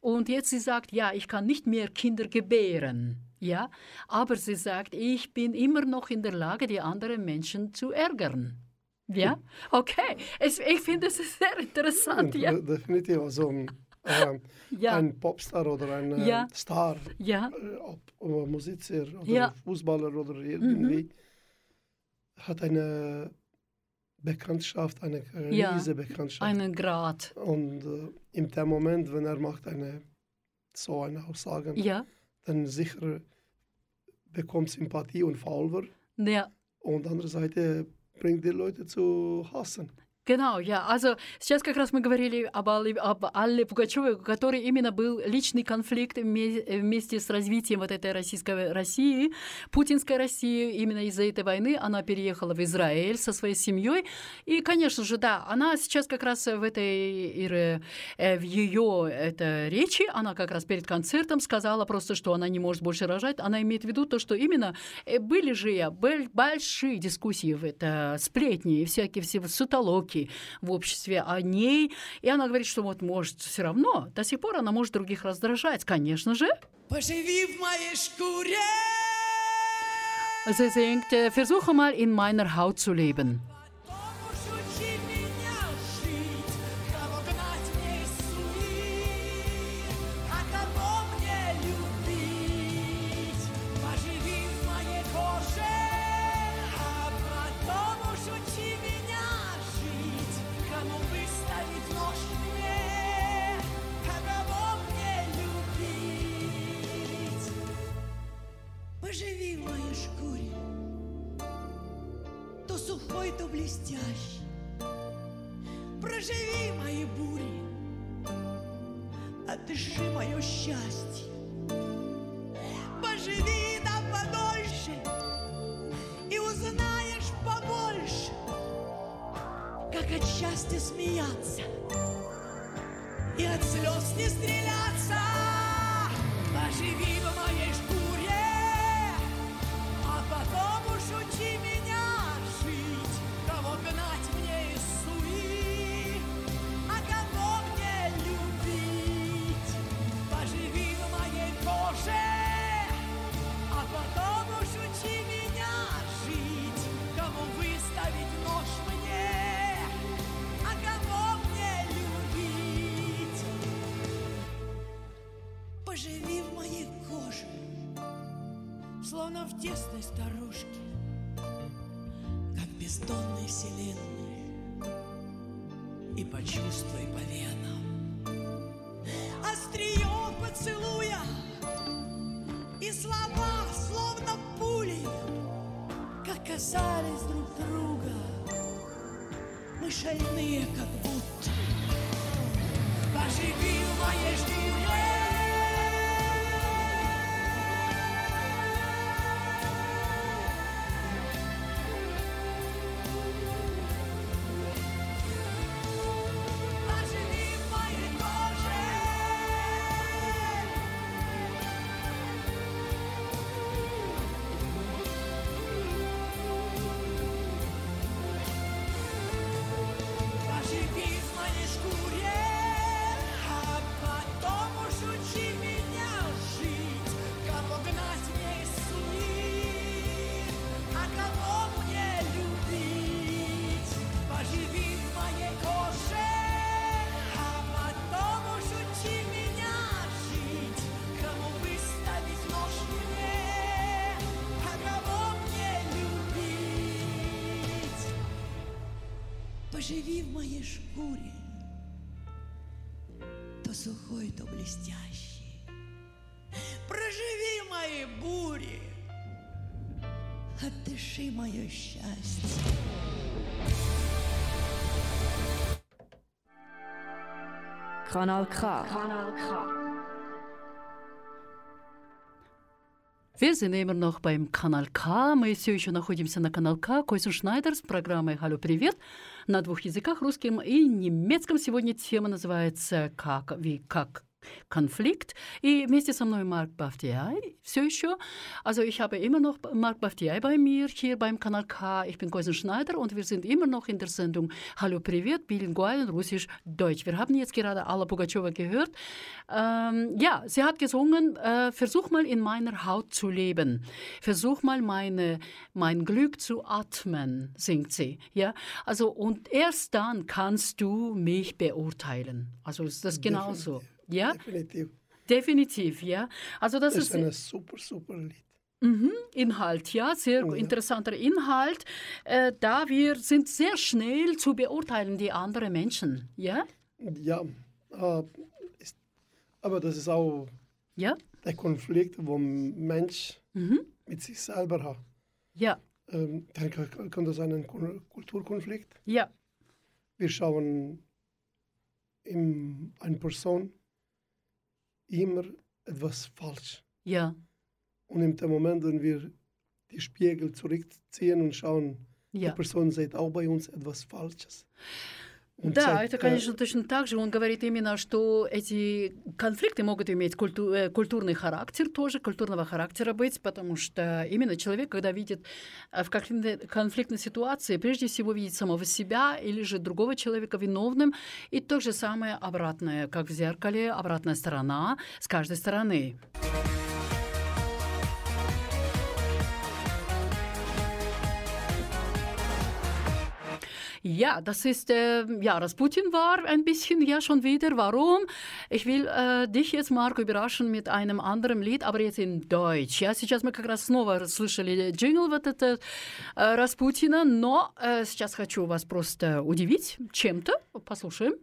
Und jetzt sie sagt, ja, ich kann nicht mehr Kinder gebären. Ja, aber sie sagt, ich bin immer noch in der Lage, die anderen Menschen zu ärgern. Ja, okay. Es, ich finde es sehr interessant. Ja, De- Definitiv, also äh, Ja. ein Popstar oder ein äh, Ja. Star, ja, äh, ob, ob Musiker oder Ja. Fußballer oder irgendwie, hat eine Bekanntschaft, eine Ja. riesige Bekanntschaft. einen Grad. Und äh, in dem Moment, wenn er macht eine so eine Aussage, Ja, dann sicher bekommt Sympathie und Follower. ja. Und andere Seite bringt die Leute zu hassen. Genau, ja. Also сейчас как раз мы говорили об Алле, об Алле Пугачевой, у которой именно был личный конфликт вме- вместе с развитием вот этой российской России, путинской России. Именно из-за этой войны она переехала в Израиль со своей семьей. И, конечно же, да, она сейчас как раз в этой э, в ее это, речи, она как раз перед концертом сказала просто, что она не может больше рожать. Она имеет в виду то, что именно э, были же большие дискуссии в это, сплетни и всякие все сутолоки в обществе о ней. И она говорит, что вот может все равно, до сих пор она может других раздражать, конечно же. Поживи в моей шкуре. Sie singt, versuche mal in meiner Haut zu leben. Поживи в шкуре, то сухой, то блестящий. Проживи мои бури, отдыши мое счастье. Счастья смеяться и от слез не стреляться. Поживи в моей в тесной старушке, как бездонной вселенной, и почувствуй по венам острие поцелуя и слова, словно пули, как касались друг друга, мы шальные, как будто. Поживи в моей шкуре, Поживи в моей шкуре, то сухой, то блестящий. Проживи мои бури, отдыши мое счастье. Kanal K. Wir sind noch beim Kanal К. Мы все еще находимся на канал К. Койсен Шнайдер с программой «Халlo, привет» на двух языках, русском и немецком. Сегодня тема называется «Как, wie, как Konflikt. И вместе со мной Марк Baftiai, все еще. Also ich habe immer noch Mark Baftiai bei mir hier beim Kanal K. Ich bin Koisen Schneider und wir sind immer noch in der Sendung Hallo Privet, bilingual, Russisch, Deutsch. Wir haben jetzt gerade Alla Pugacheva gehört. Ähm, ja, sie hat gesungen, äh, versuch mal in meiner Haut zu leben. Versuch mal meine, mein Glück zu atmen, singt sie. Ja, also und erst dann kannst du mich beurteilen. Also ist das genauso. Ja, Definitiv. definitiv, ja. Also das Das ist ist ein super, super Lied. Mhm, Inhalt, ja, sehr Ja. interessanter Inhalt. Äh, da wir sind sehr schnell zu beurteilen die anderen Menschen, ja, Ja, äh, ist, aber das ist auch ja, der Konflikt, wo ein Mensch mhm. mit sich selber hat. ja, Ähm, dann kann, das ein Kul- Kulturkonflikt. ja, Wir schauen in eine Person immer etwas falsch. ja, Und in dem Moment, wenn wir die Spiegel zurückziehen und schauen, ja. die Person sieht auch bei uns etwas Falsches. Да, это, конечно, точно так же. Он говорит именно, что эти конфликты могут иметь культу- э, культурный характер тоже, культурного характера быть, потому что именно человек, когда видит э, в конфликтной, конфликтной ситуации, прежде всего видит самого себя или же другого человека виновным, и то же самое обратное, как в зеркале, обратная сторона с каждой стороны. Ja, das ist, äh, ja, Rasputin war ein bisschen, ja, schon wieder. Warum? Ich will äh, dich jetzt, Marco, überraschen mit einem anderen Lied, aber jetzt in Deutsch. Ja, сейчас мы как раз снова слышали джингл вот этот э, Распутина, но э, сейчас хочу вас просто удивить чем-то. Послушаем.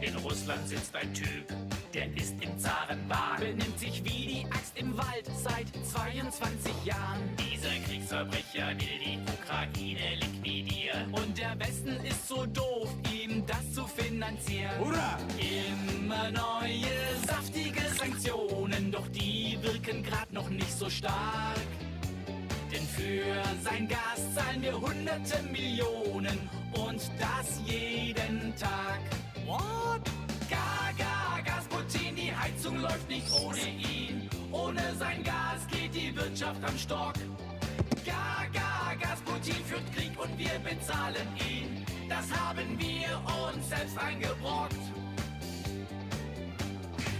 In Russland sitzt ein Typ der ist im Zarenbahn. Benimmt sich wie die Axt im Wald seit 22 Jahren. Dieser Kriegsverbrecher will die Ukraine liquidieren. Und der Westen ist so doof, ihm das zu finanzieren. Hurra! Immer neue saftige Sanktionen, doch die wirken grad noch nicht so stark. Denn für sein Gas zahlen wir hunderte Millionen und das jeden Tag. What? Gaga, Gasputin, die Heizung läuft nicht ohne ihn. Ohne sein Gas geht die Wirtschaft am Stock. Gaga, Gasputin führt Krieg und wir bezahlen ihn. Das haben wir uns selbst eingebrockt.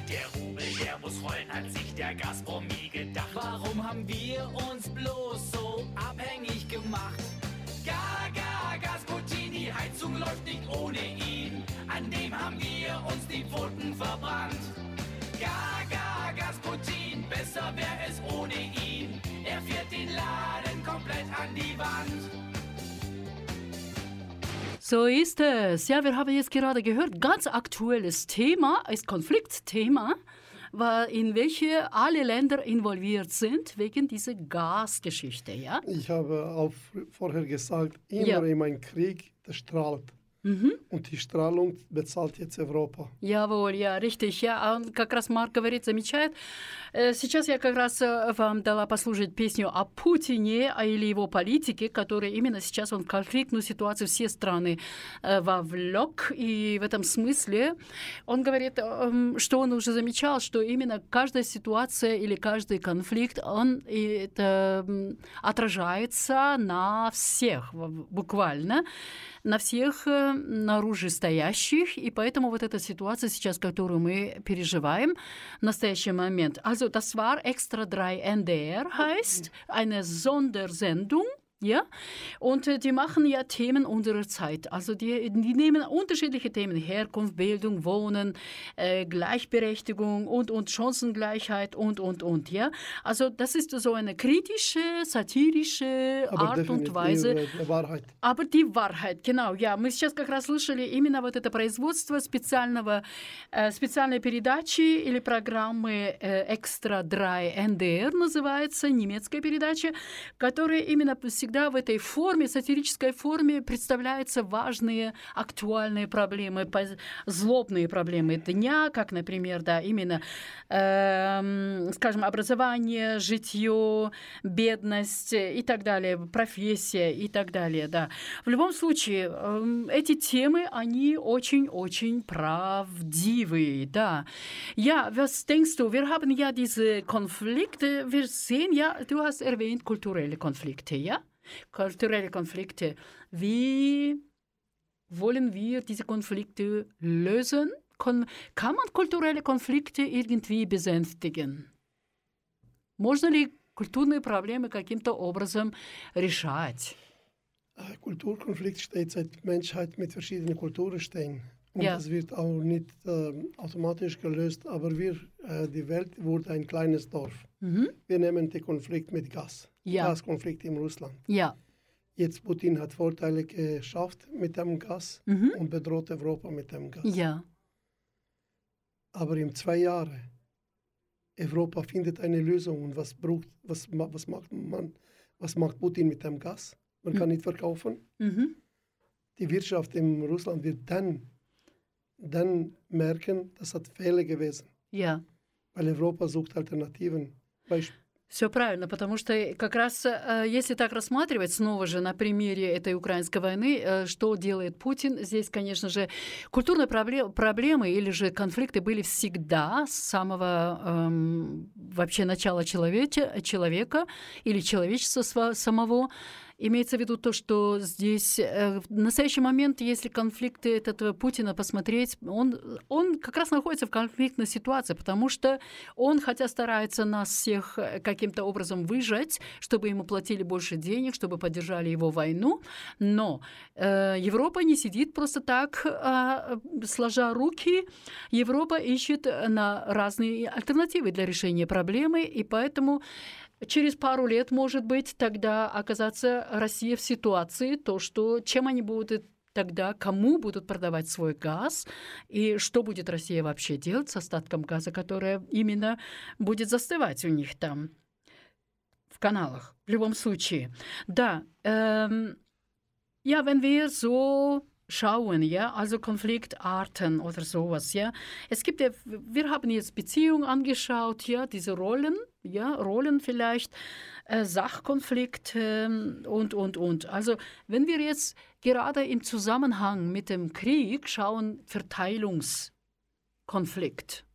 Der Rubel, der muss rollen, hat sich der Gazprom nie gedacht. Warum haben wir uns bloß so abhängig gemacht? Gaga, Gasputin, die Heizung läuft nicht ohne ihn. An dem haben wir uns die Pfoten verbrannt. Gaga, Gasputin, besser wäre es ohne ihn. Er fährt den Laden komplett an die Wand. So ist es. Ja, wir haben jetzt gerade gehört, ganz aktuelles Thema, ist Konfliktthema, in welche alle Länder involviert sind wegen dieser Gasgeschichte, ja? Ich habe auch vorher gesagt, immer Ja. in einem Krieg, das strahlt. Мгм. Und die Strahlung bezahlt jetzt Europa. Jawohl, ja, richtig. Я, а, как раз Марк говорит, замечает. Э, Сейчас я как раз э, вам дала послушать песню о Путине а, или его политике, который именно сейчас он в конфликтную ситуацию все страны э, вовлек. И в этом смысле он говорит, эм, что он уже замечал, что именно каждая ситуация или каждый конфликт, он это, отражается на всех буквально на всех э, наружу стоящих, и поэтому вот эта ситуация сейчас, которую мы переживаем в настоящий момент. Also das war Extra 3 NDR heißt, eine Sondersendung. Ja, und äh, die machen ja Themen unserer Zeit. Also die, die nehmen unterschiedliche Themen, Herkunft, Bildung, Wohnen, äh, Gleichberechtigung und, und Chancengleichheit und, und, und. Ja, also das ist so eine kritische, satirische Aber Art und definitiv Weise. äh, die Wahrheit. Aber die Wahrheit, genau, ja. Мы сейчас как раз слышали именно вот это производство специального, э, специальной передачи или программы э, «Экстра Драй НДР» называется, немецкая передача, которая именно всегда в этой форме, сатирической форме представляются важные, актуальные проблемы, злобные проблемы дня, как, например, да, именно, эм, скажем, образование, житье, бедность э, и так далее, профессия и так далее, да. В любом случае, эм, эти темы, они очень-очень правдивые, да. Ja, was denkst du? Wir haben ja diese Konflikte, wir sehen ja, du hast erwähnt kulturelle Konflikte, ja? Kulturelle Konflikte. Wie wollen wir diese Konflikte lösen? Kon kann man kulturelle Konflikte irgendwie besänftigen? Можно ли культурные проблемы каким-то образом решать? Ein Kulturkonflikt steht seit Menschheit mit verschiedenen Kulturen stehen. Und Ja. das wird auch nicht ähm, automatisch gelöst, aber wir, äh, die Welt wurde ein kleines Dorf. Mhm. Wir nehmen den Konflikt mit Gas. Ja. Gaskonflikt in Russland. Ja. Jetzt Putin hat Vorteile geschafft mit dem Gas Mhm. und bedroht Europa mit dem Gas. Ja. Aber in zwei Jahren, Europa findet eine Lösung. Und was, braucht, was, was, macht man, was macht Putin mit dem Gas? Man kann Mhm. nicht verkaufen. Mhm. Die Wirtschaft in Russland wird dann, dann merken, das hat Fehler gewesen. Ja. Weil Europa sucht Alternativen. Beisp Все правильно, потому что как раз э, если так рассматривать снова же на примере этой украинской войны, э, что делает Путин, здесь, конечно же, культурные пробле- проблемы или же конфликты были всегда с самого эм, вообще начала человече- человека или человечества самого. Имеется в виду то, что здесь э, в настоящий момент, если конфликты этого Путина посмотреть, он, он как раз находится в конфликтной ситуации, потому что он, хотя старается нас всех э, каким-то образом выжать, чтобы ему платили больше денег, чтобы поддержали его войну, но э, Европа не сидит просто так, а, сложа руки. Европа ищет э, на разные альтернативы для решения проблемы, и поэтому через пару лет, может быть, тогда оказаться Россия в ситуации, то, что чем они будут тогда кому будут продавать свой газ и что будет Россия вообще делать с остатком газа, который именно будет застывать у них там в каналах. В любом случае. Да, ähm, ja, wenn wir so schauen, ja, also Konfliktarten oder sowas, ja. Es gibt ja, wir haben jetzt Beziehungen angeschaut, ja, diese Rollen, ja, Rollen vielleicht, äh, Sachkonflikte und, und, und. Also, wenn wir jetzt gerade im Zusammenhang mit dem Krieg schauen, Verteilungskonflikt.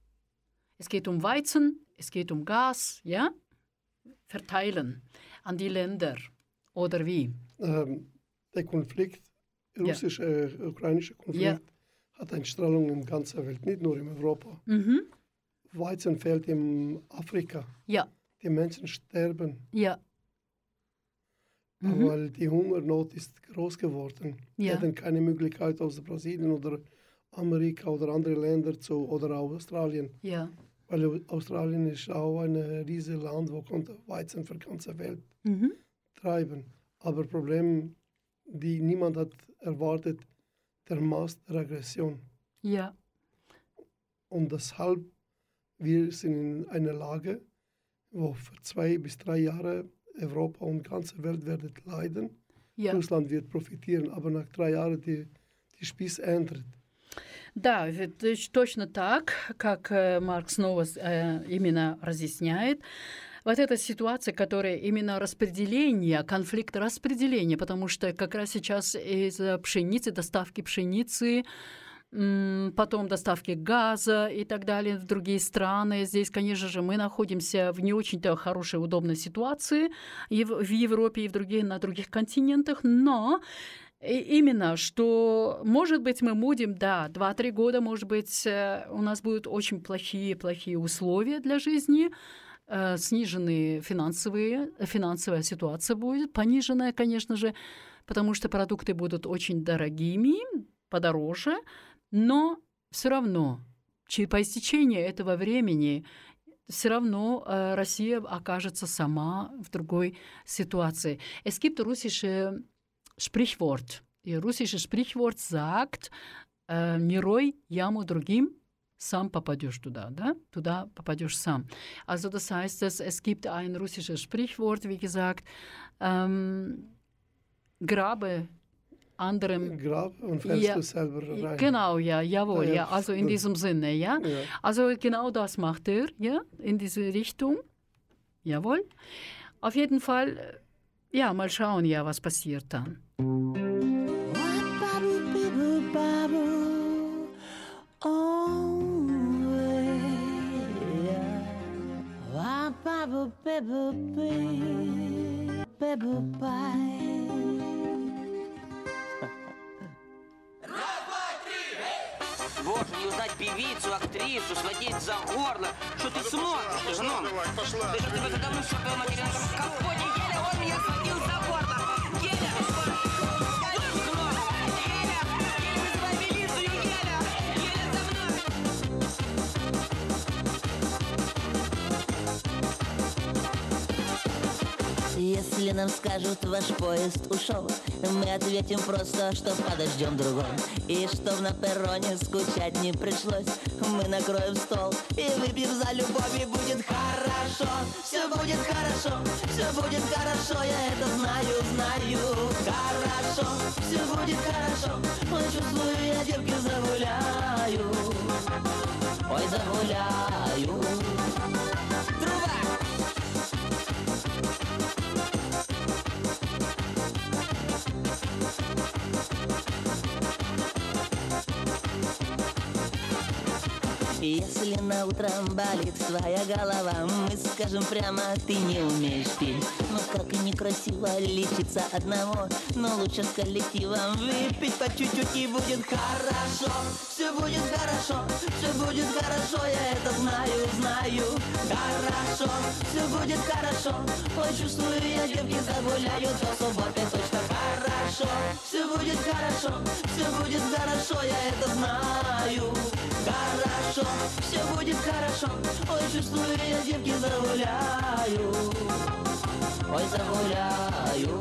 Es geht um Weizen, es geht um Gas, ja, verteilen an die Länder oder wie? Ähm, der Konflikt, russisch-ukrainische Konflikt, Ja. hat eine Strahlung in ganzer Welt, nicht nur in Europa. Mhm. Weizen fehlt in Afrika. Ja, Die Menschen sterben, ja. Mhm. weil die Hungernot ist groß geworden. Ja. Wir hatten keine Möglichkeit aus Brasilien oder Amerika oder andere Länder zu oder auch Australien. Ja. Weil Australien ist auch ein riesiges Land, wo konnte Weizen für die ganze Welt Mhm. treiben. Aber Problem, die niemand hat erwartet, der Maß der Aggression. Ja. Und deshalb, wir sind in einer Lage, wo für zwei bis drei Jahre Europa und ganze Welt werden leiden. Ja. Russland wird profitieren, aber nach drei Jahren die, die Spieß ändert. Да, это точно так, как э, Марк снова э, именно разъясняет. Вот эта ситуация, которая именно распределение, конфликт распределения, потому что как раз сейчас из-за пшеницы, доставки пшеницы, потом доставки газа и так далее в другие страны. Здесь, конечно же, мы находимся в не очень-то хорошей, удобной ситуации и в Европе, и в других, на других континентах, но и именно, что, может быть, мы будем, да, 2-3 года, может быть, э, у нас будут очень плохие-плохие условия для жизни, э, сниженные финансовые, финансовая ситуация будет, пониженная, конечно же, потому что продукты будут очень дорогими, подороже, но все равно по истечении этого времени все равно äh, Россия окажется сама в другой ситуации. Es gibt russische Sprichwort. И russische Sprichwort sagt, не рой яму другим, сам попадешь туда, да? Туда попадешь сам. Also das heißt, dass es gibt ein russisches Sprichwort, wie gesagt, ähm, grabe anderem Grab und fällst Ja, du selber rein. Genau, ja, jawohl, Ja, ja, also in gut. diesem Sinne, ja. Ja. Also genau das macht er, ja, in diese Richtung. Jawohl. Auf jeden Fall, ja, mal schauen, ja, was passiert dann. Боже, не узнать певицу, актрису, схватить за горло. Что ты смотришь, жена? Ты тебя задавно все твоя материнка в нам скажут, ваш поезд ушел, мы ответим просто, что подождем другой. И чтоб на перроне скучать не пришлось, мы накроем стол и выпьем за любовь, и будет хорошо. Все будет хорошо, все будет хорошо, я это знаю, знаю. Хорошо, все будет хорошо, ой, чувствую, я девки загуляю. Ой, загуляю. Если на утром болит твоя голова Мы скажем прямо, ты не умеешь петь Но как некрасиво лечиться одного Но лучше с коллективом выпить по чуть-чуть и будет хорошо. Все будет хорошо, все будет хорошо Я это знаю, знаю. Хорошо, все будет хорошо Ой, чувствую, я девки загуляю До субботы точно. Хорошо Все будет хорошо, все будет хорошо Я это знаю Хорошо, все будет хорошо. Ой, чувствую, я девки загуляю. Ой, загуляю